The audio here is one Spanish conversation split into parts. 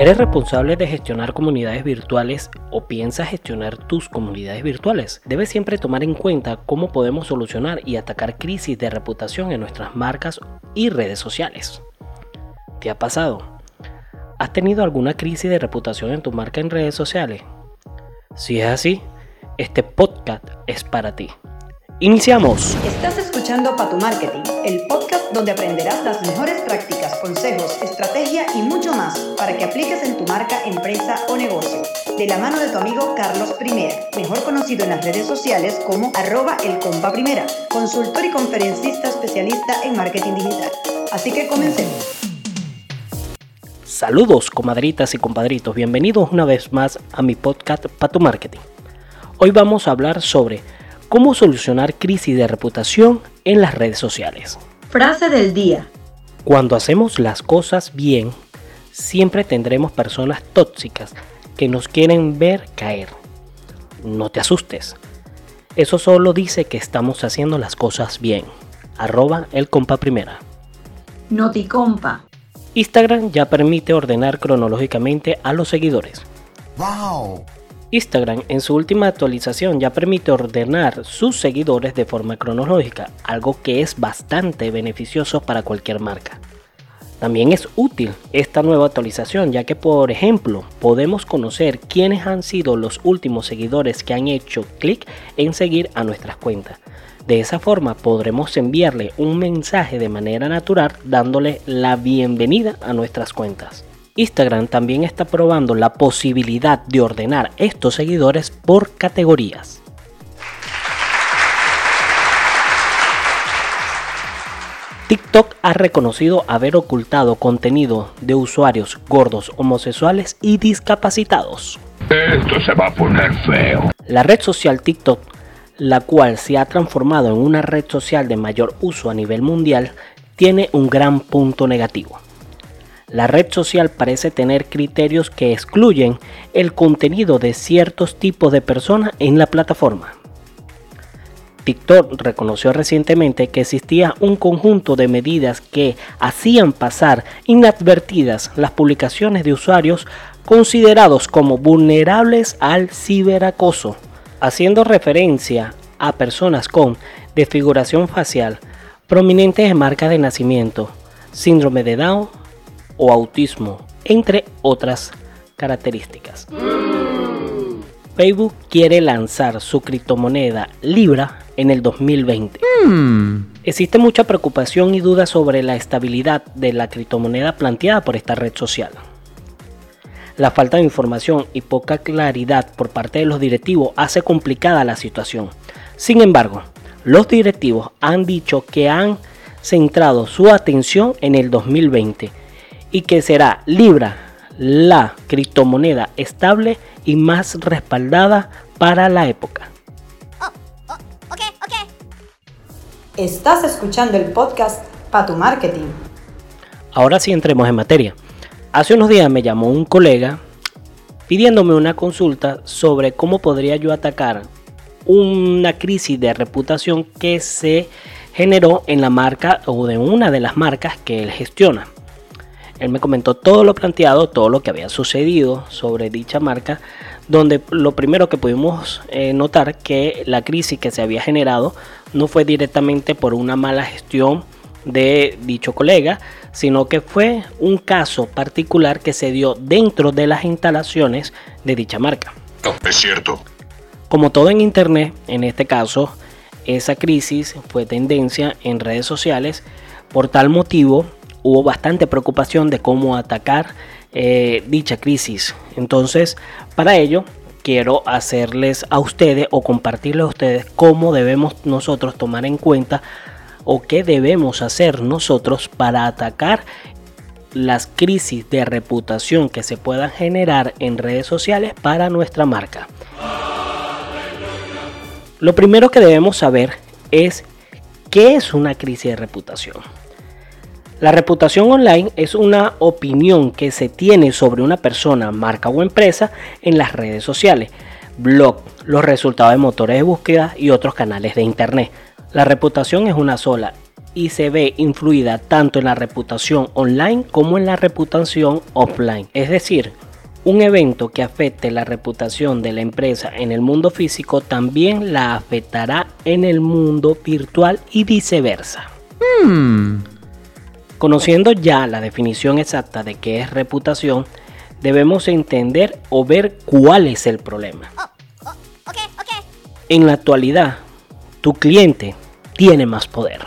¿Eres responsable de gestionar comunidades virtuales o piensas gestionar tus comunidades virtuales? Debes siempre tomar en cuenta cómo podemos solucionar y atacar crisis de reputación en nuestras marcas y redes sociales. ¿Te ha pasado? ¿Has tenido alguna crisis de reputación en tu marca en redes sociales? Si es así, este podcast es para ti. Iniciamos. Estás escuchando Patu Marketing, el podcast donde aprenderás las mejores prácticas, consejos, estrategia y mucho más para que apliques en tu marca, empresa o negocio. De la mano de tu amigo Carlos Primera, mejor conocido en las redes sociales como arroba el compa primera, consultor y conferencista especialista en marketing digital. Así que comencemos. Saludos comadritas y compadritos, bienvenidos una vez más a mi podcast Patu Marketing. Hoy vamos a hablar sobre cómo solucionar crisis de reputación en las redes sociales. Frase del día. Cuando hacemos las cosas bien, siempre tendremos personas tóxicas que nos quieren ver caer. No te asustes. Eso solo dice que estamos haciendo las cosas bien. Arroba el compa primera. Noticompa. Instagram ya permite ordenar cronológicamente a los seguidores. ¡Wow! Instagram en su última actualización ya permite ordenar sus seguidores de forma cronológica, algo que es bastante beneficioso para cualquier marca. También es útil esta nueva actualización ya que por ejemplo podemos conocer quiénes han sido los últimos seguidores que han hecho clic en seguir a nuestras cuentas. De esa forma podremos enviarle un mensaje de manera natural dándole la bienvenida a nuestras cuentas. Instagram también está probando la posibilidad de ordenar estos seguidores por categorías. TikTok ha reconocido haber ocultado contenido de usuarios gordos, homosexuales y discapacitados. Esto se va a poner feo. La red social TikTok, la cual se ha transformado en una red social de mayor uso a nivel mundial, tiene un gran punto negativo la red social parece tener criterios que excluyen el contenido de ciertos tipos de personas en la plataforma. TikTok reconoció recientemente que existía un conjunto de medidas que hacían pasar inadvertidas las publicaciones de usuarios considerados como vulnerables al ciberacoso, haciendo referencia a personas con desfiguración facial, prominentes en marca de nacimiento, síndrome de Down o autismo, entre otras características. Facebook quiere lanzar su criptomoneda Libra en el 2020. Existe mucha preocupación y duda sobre la estabilidad de la criptomoneda planteada por esta red social. La falta de información y poca claridad por parte de los directivos hace complicada la situación. Sin embargo, los directivos han dicho que han centrado su atención en el 2020 y que será Libra la criptomoneda estable y más respaldada para la época. Oh, oh, Estás escuchando el podcast para tu marketing. Ahora sí entremos en materia. Hace unos días me llamó un colega pidiéndome una consulta sobre cómo podría yo atacar una crisis de reputación que se generó en la marca o de una de las marcas que él gestiona. Él me comentó todo lo planteado, todo lo que había sucedido sobre dicha marca, donde lo primero que pudimos eh, notar que la crisis que se había generado no fue directamente por una mala gestión de dicho colega, sino que fue un caso particular que se dio dentro de las instalaciones de dicha marca. es cierto. Como todo en Internet, en este caso, esa crisis fue tendencia en redes sociales. Por tal motivo, hubo bastante preocupación de cómo atacar eh, dicha crisis. Entonces, para ello, quiero hacerles a ustedes o compartirles a ustedes cómo debemos nosotros tomar en cuenta o qué debemos hacer nosotros para atacar las crisis de reputación que se puedan generar en redes sociales para nuestra marca. Lo primero que debemos saber es qué es una crisis de reputación. La reputación online es una opinión que se tiene sobre una persona, marca o empresa en las redes sociales, blog, los resultados de motores de búsqueda y otros canales de internet. La reputación es una sola y se ve influida tanto en la reputación online como en la reputación offline. Es decir, un evento que afecte la reputación de la empresa en el mundo físico también la afectará en el mundo virtual y viceversa. Hmm. Conociendo ya la definición exacta de qué es reputación, debemos entender o ver cuál es el problema. Oh, oh, en la actualidad, tu cliente tiene más poder.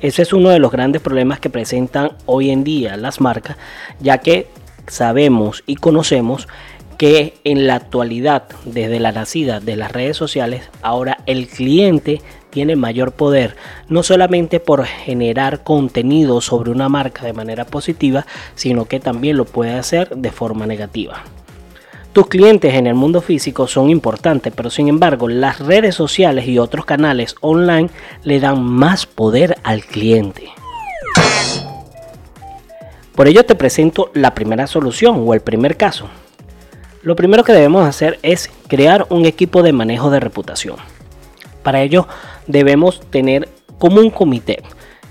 Ese es uno de los grandes problemas que presentan hoy en día las marcas, ya que sabemos y conocemos que en la actualidad, desde la nacida de las redes sociales, ahora el cliente tiene mayor poder, no solamente por generar contenido sobre una marca de manera positiva, sino que también lo puede hacer de forma negativa. Tus clientes en el mundo físico son importantes, pero sin embargo las redes sociales y otros canales online le dan más poder al cliente. Por ello te presento la primera solución o el primer caso. Lo primero que debemos hacer es crear un equipo de manejo de reputación. Para ello debemos tener como un comité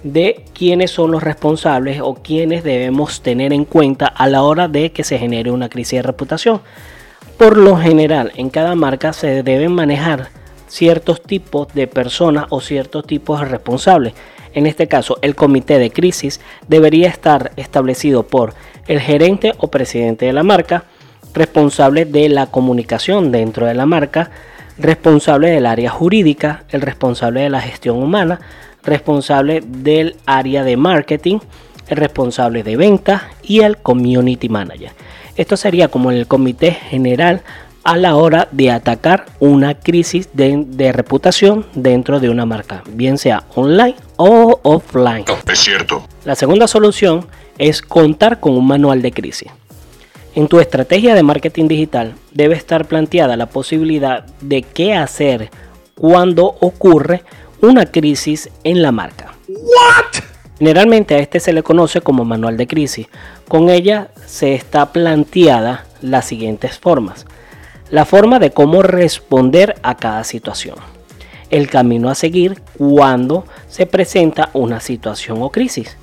de quiénes son los responsables o quiénes debemos tener en cuenta a la hora de que se genere una crisis de reputación. Por lo general, en cada marca se deben manejar ciertos tipos de personas o ciertos tipos de responsables. En este caso, el comité de crisis debería estar establecido por el gerente o presidente de la marca, responsable de la comunicación dentro de la marca, responsable del área jurídica, el responsable de la gestión humana, responsable del área de marketing, el responsable de venta y el community manager. Esto sería como el comité general a la hora de atacar una crisis de, reputación dentro de una marca, bien sea online o offline. Es cierto. La segunda solución es contar con un manual de crisis. En tu estrategia de marketing digital debe estar planteada la posibilidad de qué hacer cuando ocurre una crisis en la marca. Generalmente a este se le conoce como manual de crisis. Con ella se está planteada las siguientes formas la forma de cómo responder a cada situación, el camino a seguir cuando se presenta una situación o crisis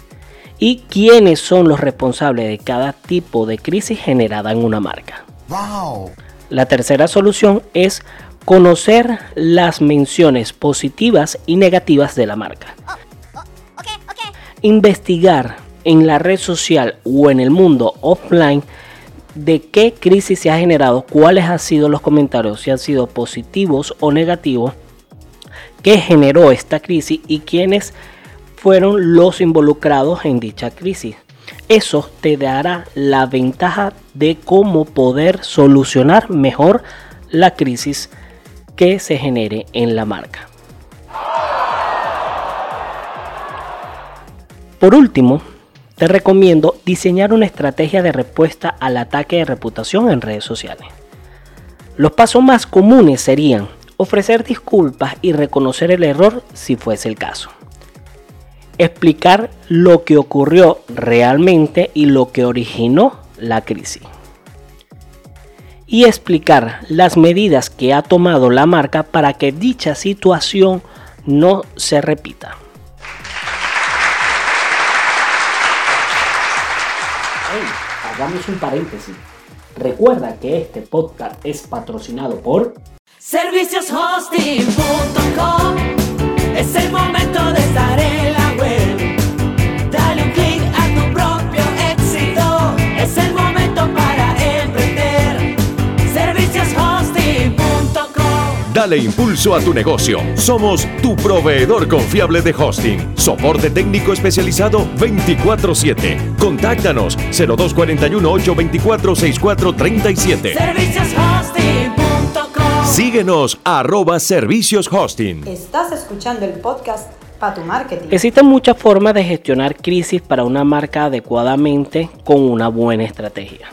y quiénes son los responsables de cada tipo de crisis generada en una marca. La tercera solución es conocer las menciones positivas y negativas de la marca. Investigar en la red social o en el mundo offline de qué crisis se ha generado, cuáles han sido los comentarios, si han sido positivos o negativos, qué generó esta crisis y quiénes fueron los involucrados en dicha crisis. Eso te dará la ventaja de cómo poder solucionar mejor la crisis que se genere en la marca. Por último, te recomiendo diseñar una estrategia de respuesta al ataque de reputación en redes sociales. Los pasos más comunes serían ofrecer disculpas y reconocer el error si fuese el caso. Explicar lo que ocurrió realmente y lo que originó la crisis. Y explicar las medidas que ha tomado la marca para que dicha situación no se repita. hagamos un paréntesis. Recuerda que este podcast es patrocinado por servicioshosting.com. Dale impulso a tu negocio. Somos tu proveedor confiable de hosting. Soporte técnico especializado 24/7. Contáctanos 0241 824 6437. Servicioshosting.com. Síguenos arroba servicios hosting. Estás escuchando el podcast para tu marketing. Existen muchas formas de gestionar crisis para una marca adecuadamente con una buena estrategia.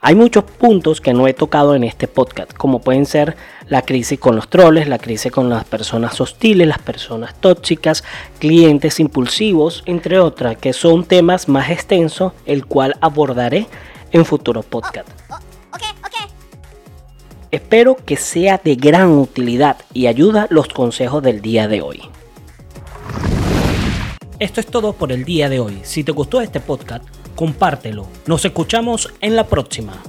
Hay muchos puntos que no he tocado en este podcast, como pueden ser la crisis con los troles, la crisis con las personas hostiles, las personas tóxicas, clientes impulsivos, entre otras, que son temas más extensos, el cual abordaré en futuros podcasts. Espero que sea de gran utilidad y ayuda los consejos del día de hoy. Esto es todo por el día de hoy. Si te gustó este podcast, compártelo. Nos escuchamos en la próxima.